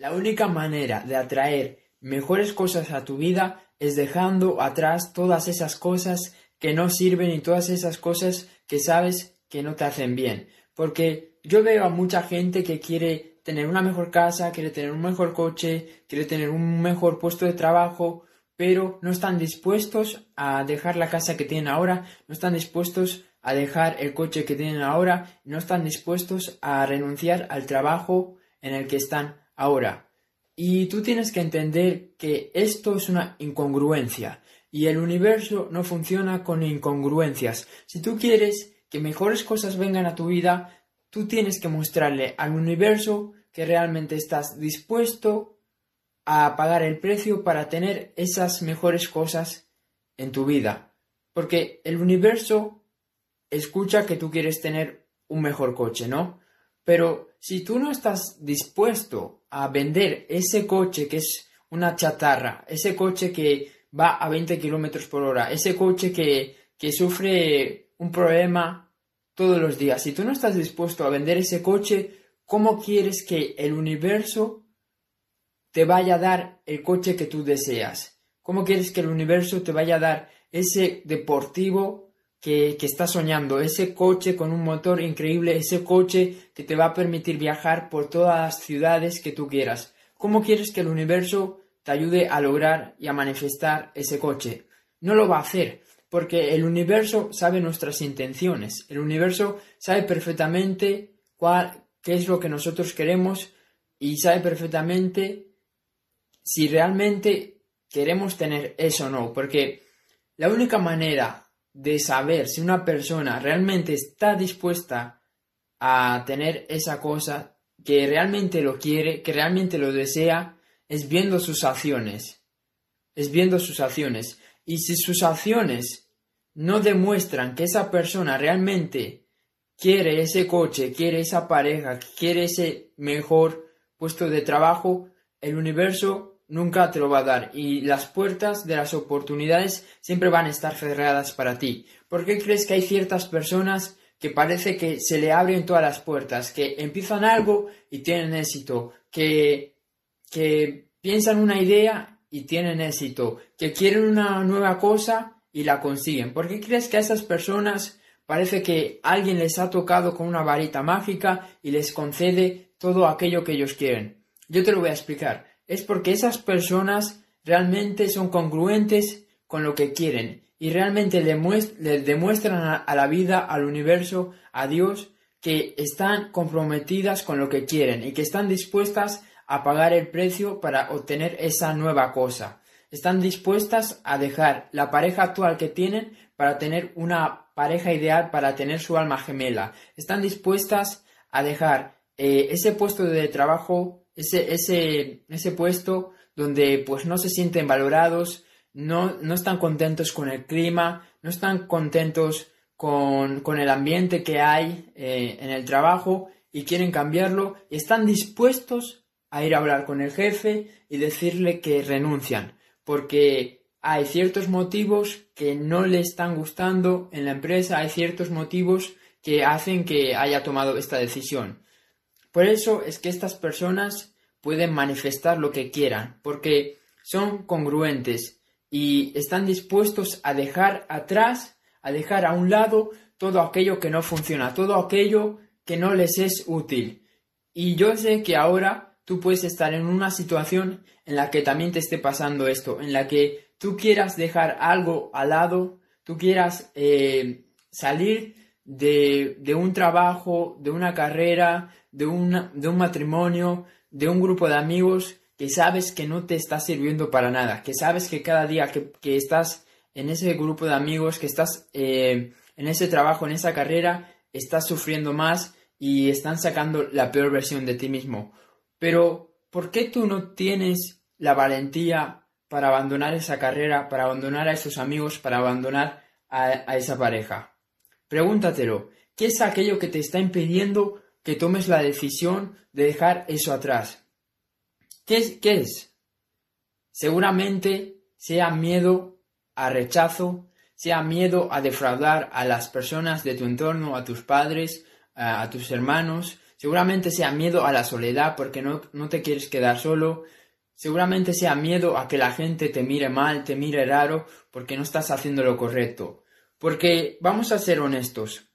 La única manera de atraer mejores cosas a tu vida es dejando atrás todas esas cosas que no sirven y todas esas cosas que sabes que no te hacen bien. Porque yo veo a mucha gente que quiere tener una mejor casa, quiere tener un mejor coche, quiere tener un mejor puesto de trabajo, pero no están dispuestos a dejar la casa que tienen ahora, no están dispuestos a dejar el coche que tienen ahora, no están dispuestos a renunciar al trabajo en el que están ahora. Y tú tienes que entender que esto es una incongruencia y el universo no funciona con incongruencias. Si tú quieres que mejores cosas vengan a tu vida, tú tienes que mostrarle al universo que realmente estás dispuesto a pagar el precio para tener esas mejores cosas en tu vida. Porque el universo escucha que tú quieres tener un mejor coche, ¿no? Pero si tú no estás dispuesto a vender ese coche que es una chatarra, ese coche que va a 20 kilómetros por hora, ese coche que, que sufre un problema todos los días, si tú no estás dispuesto a vender ese coche, ¿cómo quieres que el universo te vaya a dar el coche que tú deseas? ¿Cómo quieres que el universo te vaya a dar ese deportivo que, que estás soñando, ese coche con un motor increíble, ese coche que te va a permitir viajar por todas las ciudades que tú quieras. ¿Cómo quieres que el universo te ayude a lograr y a manifestar ese coche? No lo va a hacer, porque el universo sabe nuestras intenciones, el universo sabe perfectamente cuál, qué es lo que nosotros queremos y sabe perfectamente si realmente queremos tener eso o no, porque la única manera de saber si una persona realmente está dispuesta a tener esa cosa, que realmente lo quiere, que realmente lo desea, es viendo sus acciones. Es viendo sus acciones. Y si sus acciones no demuestran que esa persona realmente quiere ese coche, quiere esa pareja, quiere ese mejor puesto de trabajo, el universo nunca te lo va a dar y las puertas de las oportunidades siempre van a estar cerradas para ti. ¿Por qué crees que hay ciertas personas que parece que se le abren todas las puertas, que empiezan algo y tienen éxito, que, que piensan una idea y tienen éxito, que quieren una nueva cosa y la consiguen? ¿Por qué crees que a esas personas parece que alguien les ha tocado con una varita mágica y les concede todo aquello que ellos quieren? Yo te lo voy a explicar es porque esas personas realmente son congruentes con lo que quieren y realmente le, demuestran a, la vida, al universo, a Dios, que están comprometidas con lo que quieren y que están dispuestas a pagar el precio para obtener esa nueva cosa. Están dispuestas a dejar la pareja actual que tienen para tener una pareja ideal, para tener su alma gemela. Están dispuestas a dejar eh, ese puesto de trabajo ese, ese, ese puesto donde pues no se sienten valorados, no, no están contentos con el clima, no están contentos con, con el ambiente que hay eh, en el trabajo y quieren cambiarlo y están dispuestos a ir a hablar con el jefe y decirle que renuncian porque hay ciertos motivos que no le están gustando en la empresa, hay ciertos motivos que hacen que haya tomado esta decisión. Por eso es que estas personas pueden manifestar lo que quieran, porque son congruentes y están dispuestos a dejar atrás, a dejar a un lado todo aquello que no funciona, todo aquello que no les es útil. Y yo sé que ahora tú puedes estar en una situación en la que también te esté pasando esto, en la que tú quieras dejar algo al lado, tú quieras eh, salir de, de, un trabajo, de una carrera, de, de un matrimonio, de un grupo de amigos que sabes que no te está sirviendo para nada, que sabes que cada día que, estás en ese grupo de amigos, que estás eh, en ese trabajo, en esa carrera, estás sufriendo más y están sacando la peor versión de ti mismo. Pero, ¿por qué tú no tienes la valentía para abandonar esa carrera, para abandonar a esos amigos, para abandonar a esa pareja? Pregúntatelo, ¿qué es aquello que te está impidiendo que tomes la decisión de dejar eso atrás. ¿Qué es? ¿Qué es? Seguramente sea miedo a rechazo, sea miedo a defraudar a las personas de tu entorno, a tus padres, a, tus hermanos, Seguramente sea miedo a la soledad porque no, no te quieres quedar solo. Seguramente sea miedo a que la gente te mire mal, te mire raro porque no estás haciendo lo correcto. Porque vamos a ser honestos.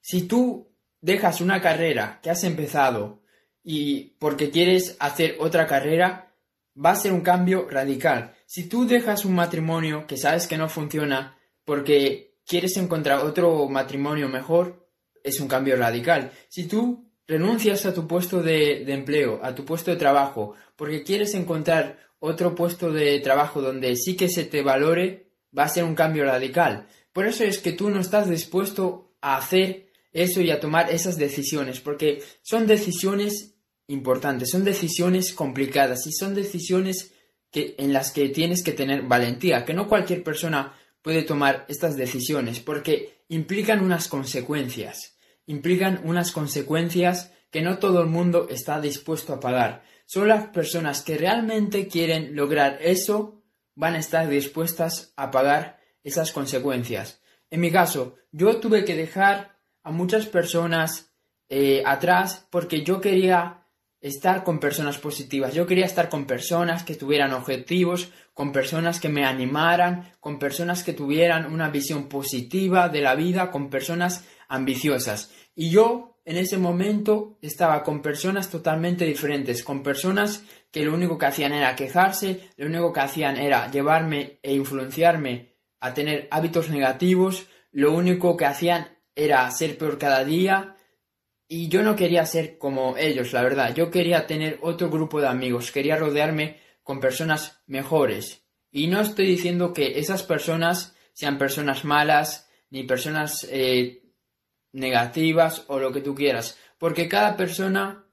Si tú dejas una carrera que has empezado y porque quieres hacer otra carrera, va a ser un cambio radical. Si tú dejas un matrimonio que sabes que no funciona porque quieres encontrar otro matrimonio mejor, es un cambio radical. Si tú renuncias a tu puesto de, empleo, a tu puesto de trabajo, porque quieres encontrar otro puesto de trabajo donde sí que se te valore, va a ser un cambio radical. Por eso es que tú no estás dispuesto a hacer eso y a tomar esas decisiones, porque son decisiones importantes, son decisiones complicadas y son decisiones que, en las que tienes que tener valentía, que no cualquier persona puede tomar estas decisiones, porque implican unas consecuencias implican unas consecuencias que no todo el mundo está dispuesto a pagar. Solo las personas que realmente quieren lograr eso van a estar dispuestas a pagar esas consecuencias. En mi caso, yo tuve que dejar a muchas personas eh, atrás porque yo quería estar con personas positivas. Yo quería estar con personas que tuvieran objetivos, con personas que me animaran, con personas que tuvieran una visión positiva de la vida, con personas ambiciosas. Y yo en ese momento estaba con personas totalmente diferentes, con personas que lo único que hacían era quejarse, lo único que hacían era llevarme e influenciarme a tener hábitos negativos, lo único que hacían era ser peor cada día y yo no quería ser como ellos, la verdad, yo quería tener otro grupo de amigos, quería rodearme con personas mejores. Y no estoy diciendo que esas personas sean personas malas, ni personas eh, negativas o lo que tú quieras, porque cada persona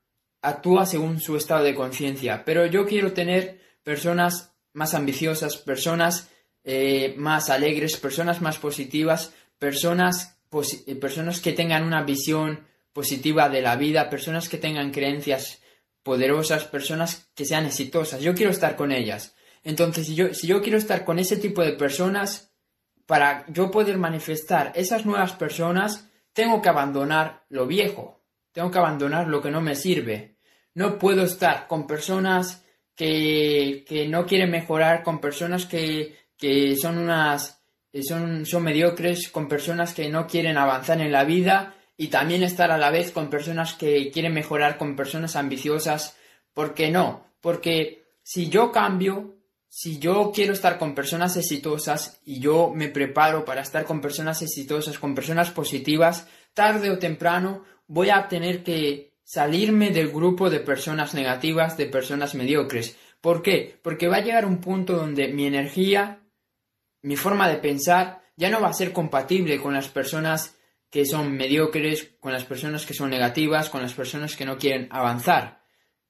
actúa según su estado de conciencia, pero yo quiero tener personas más ambiciosas, personas eh, más alegres, personas más positivas, personas, eh, personas que tengan una visión positiva de la vida, personas que tengan creencias poderosas, personas que sean exitosas. Yo quiero estar con ellas. Entonces, si yo, si yo quiero estar con ese tipo de personas, para yo poder manifestar esas nuevas personas, tengo que abandonar lo viejo, tengo que abandonar lo que no me sirve. No puedo estar con personas que, que no quieren mejorar, con personas que, que son unas son, son mediocres, con personas que no quieren avanzar en la vida y también estar a la vez con personas que quieren mejorar, con personas ambiciosas. ¿Por qué no? Porque si yo cambio, si yo quiero estar con personas exitosas y yo me preparo para estar con personas exitosas, con personas positivas, tarde o temprano voy a tener que salirme del grupo de personas negativas, de personas mediocres. ¿Por qué? Porque va a llegar un punto donde mi energía, mi forma de pensar, ya no va a ser compatible con las personas que son mediocres, con las personas que son negativas, con las personas que no quieren avanzar.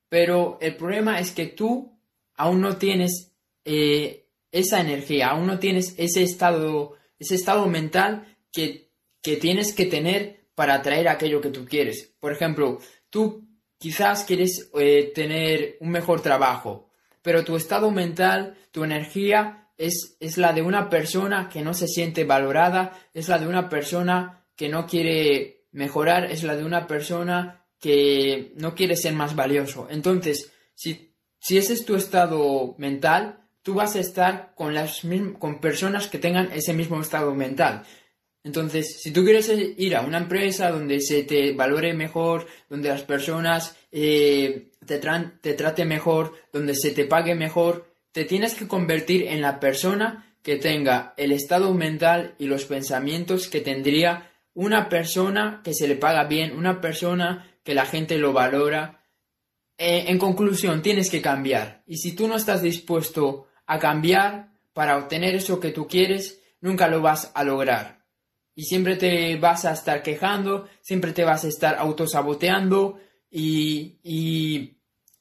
Pero el problema es que tú aún no tienes eh, esa energía, aún no tienes ese estado, ese estado mental que, tienes que tener para atraer aquello que tú quieres. Por ejemplo, tú quizás quieres eh, tener un mejor trabajo, pero tu estado mental, tu energía es, es la de una persona que no se siente valorada, es la de una persona que no quiere mejorar, es la de una persona que no quiere ser más valioso. Entonces, si, si ese es tu estado mental, tú vas a estar con, las con personas que tengan ese mismo estado mental. Entonces, si tú quieres ir a una empresa donde se te valore mejor, donde las personas eh, te, te traten mejor, donde se te pague mejor, te tienes que convertir en la persona que tenga el estado mental y los pensamientos que tendría una persona que se le paga bien, una persona que la gente lo valora. Eh, en conclusión, tienes que cambiar. Y si tú no estás dispuesto a cambiar para obtener eso que tú quieres, nunca lo vas a lograr. Y siempre te vas a estar quejando, siempre te vas a estar autosaboteando y, y,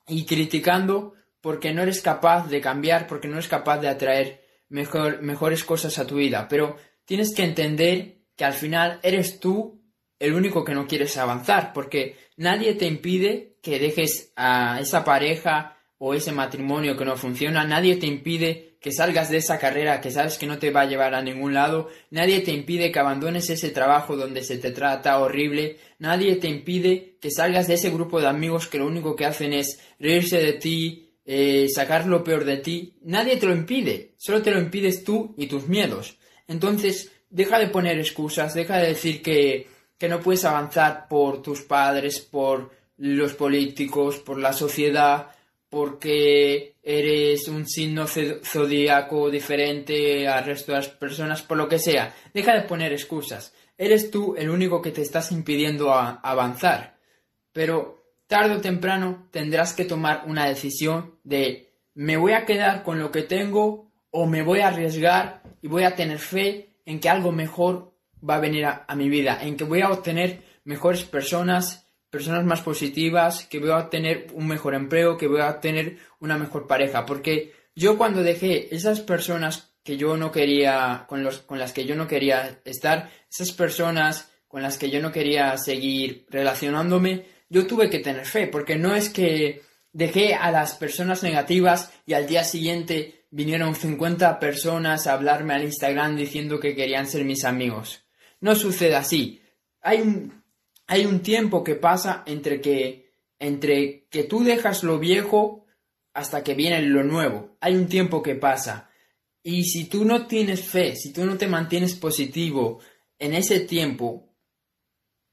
y criticando porque no eres capaz de cambiar, porque no eres capaz de atraer mejor, mejores cosas a tu vida. Pero tienes que entender que al final eres tú el único que no quieres avanzar, porque nadie te impide que dejes a esa pareja o ese matrimonio que no funciona, nadie te impide que salgas de esa carrera que sabes que no te va a llevar a ningún lado, nadie te impide que abandones ese trabajo donde se te trata horrible, nadie te impide que salgas de ese grupo de amigos que lo único que hacen es reírse de ti, eh, sacar lo peor de ti, nadie te lo impide, solo te lo impides tú y tus miedos. Entonces, deja de poner excusas, deja de decir que, que no puedes avanzar por tus padres, por los políticos, por la sociedad, porque eres un signo zodíaco diferente al resto de las personas, por lo que sea. Deja de poner excusas. Eres tú el único que te estás impidiendo avanzar. Pero tarde o temprano tendrás que tomar una decisión de me voy a quedar con lo que tengo o me voy a arriesgar y voy a tener fe en que algo mejor va a venir a mi vida, en que voy a obtener mejores personas personas más positivas, que voy a tener un mejor empleo, que voy a tener una mejor pareja. Porque yo cuando dejé esas personas que yo no quería, con, los, con las que yo no quería estar, esas personas con las que yo no quería seguir relacionándome, yo tuve que tener fe, porque no es que dejé a las personas negativas y al día siguiente vinieron 50 personas a hablarme al Instagram diciendo que querían ser mis amigos. No sucede así. Hay un, hay un tiempo que pasa entre que, entre que tú dejas lo viejo hasta que viene lo nuevo. Hay un tiempo que pasa. Y si tú no tienes fe, si tú no te mantienes positivo en ese tiempo,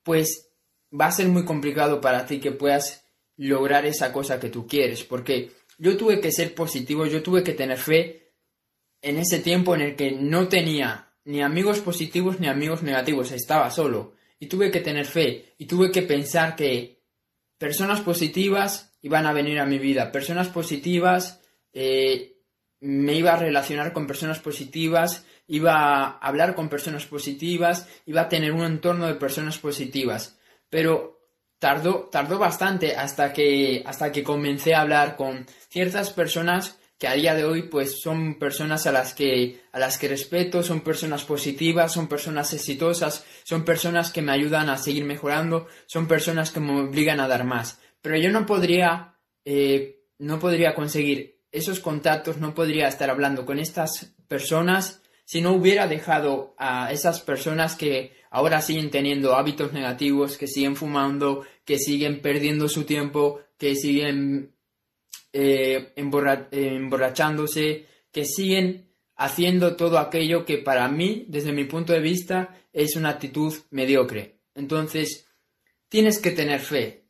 pues va a ser muy complicado para ti que puedas lograr esa cosa que tú quieres. Porque yo tuve que ser positivo, yo tuve que tener fe en ese tiempo en el que no tenía ni amigos positivos ni amigos negativos, estaba solo y tuve que tener fe y tuve que pensar que personas positivas iban a venir a mi vida, personas positivas, eh, me iba a relacionar con personas positivas, iba a hablar con personas positivas, iba a tener un entorno de personas positivas. Pero tardó, tardó bastante hasta que, hasta que comencé a hablar con ciertas personas que a día de hoy pues son personas a las que a las que respeto, son personas positivas, son personas exitosas, son personas que me ayudan a seguir mejorando, son personas que me obligan a dar más. Pero yo no podría eh, no podría conseguir esos contactos, no podría estar hablando con estas personas si no hubiera dejado a esas personas que ahora siguen teniendo hábitos negativos, que siguen fumando, que siguen perdiendo su tiempo, que siguen eh, emborrachándose, que siguen haciendo todo aquello que para mí, desde mi punto de vista, es una actitud mediocre. Entonces, tienes que tener fe.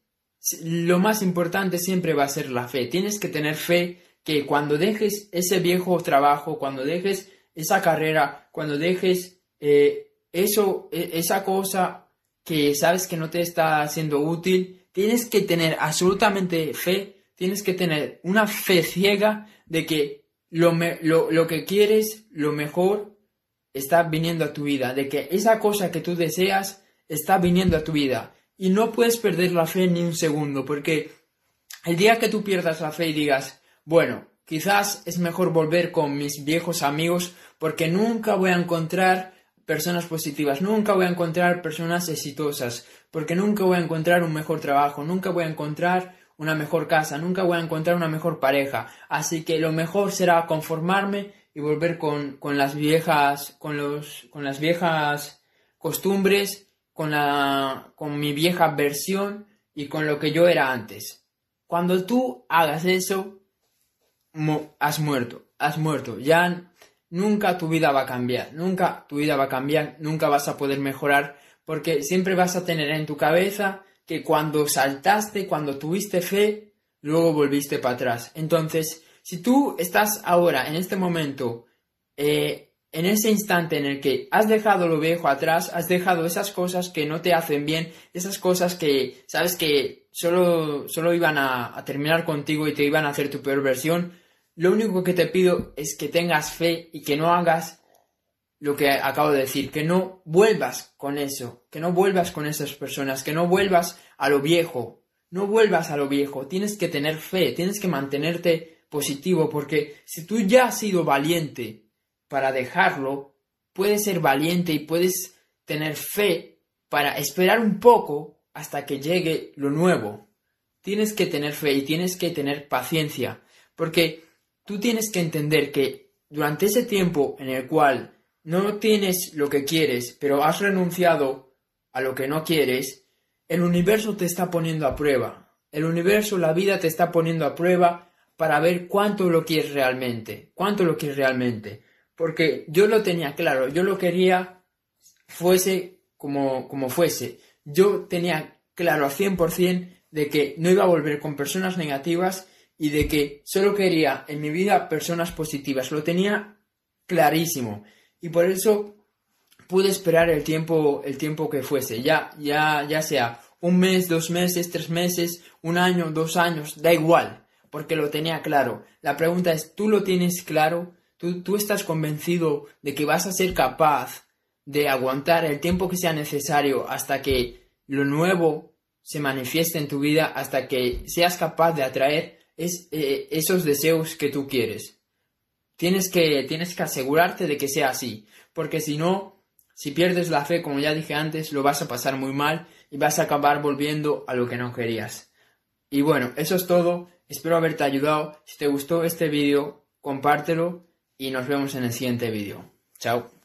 Lo más importante siempre va a ser la fe. Tienes que tener fe que cuando dejes ese viejo trabajo, cuando dejes esa carrera, cuando dejes eh, eso, e, esa cosa que sabes que no te está siendo útil, tienes que tener absolutamente fe tienes que tener una fe ciega de que lo, lo, que quieres, lo mejor, está viniendo a tu vida, de que esa cosa que tú deseas está viniendo a tu vida. Y no puedes perder la fe ni un segundo, porque el día que tú pierdas la fe y digas, bueno, quizás es mejor volver con mis viejos amigos porque nunca voy a encontrar personas positivas, nunca voy a encontrar personas exitosas, porque nunca voy a encontrar un mejor trabajo, nunca voy a encontrar una mejor casa, nunca voy a encontrar una mejor pareja. Así que lo mejor será conformarme y volver con, las viejas, con los, con las viejas costumbres, con la, con mi vieja versión y con lo que yo era antes. Cuando tú hagas eso, has muerto, has muerto. Ya nunca tu vida va a cambiar, nunca tu vida va a cambiar, nunca vas a poder mejorar, porque siempre vas a tener en tu cabeza que cuando saltaste, cuando tuviste fe, luego volviste para atrás. Entonces, si tú estás ahora, en este momento, eh, en ese instante en el que has dejado lo viejo atrás, has dejado esas cosas que no te hacen bien, esas cosas que sabes que solo, solo iban a, a terminar contigo y te iban a hacer tu peor versión, lo único que te pido es que tengas fe y que no hagas lo que acabo de decir, que no vuelvas con eso, que no vuelvas con esas personas, que no vuelvas a lo viejo, no vuelvas a lo viejo, tienes que tener fe, tienes que mantenerte positivo, porque si tú ya has sido valiente para dejarlo, puedes ser valiente y puedes tener fe para esperar un poco hasta que llegue lo nuevo. tienes que tener fe y tienes que tener paciencia, porque tú tienes que entender que durante ese tiempo en el cual no tienes lo que quieres, pero has renunciado a lo que no quieres, el universo te está poniendo a prueba. El universo, la vida te está poniendo a prueba para ver cuánto lo quieres realmente, cuánto lo quieres realmente. Porque yo lo tenía claro, yo lo quería fuese como, como fuese. Yo tenía claro al 100% de que no iba a volver con personas negativas y de que solo quería en mi vida personas positivas. Lo tenía clarísimo. Y por eso pude esperar el tiempo, el tiempo que fuese. Ya, ya, ya sea un mes, dos meses, tres meses, un año, dos años, da igual, porque lo tenía claro. La pregunta es, ¿tú lo tienes claro? ¿Tú, tú estás convencido de que vas a ser capaz de aguantar el tiempo que sea necesario hasta que lo nuevo se manifieste en tu vida, hasta que seas capaz de atraer es, eh, esos deseos que tú quieres? Tienes que, tienes que asegurarte de que sea así, porque si no, si pierdes la fe, como ya dije antes, lo vas a pasar muy mal y vas a acabar volviendo a lo que no querías. Y bueno, eso es todo. Espero haberte ayudado. Si te gustó este vídeo, compártelo y nos vemos en el siguiente vídeo. Chao.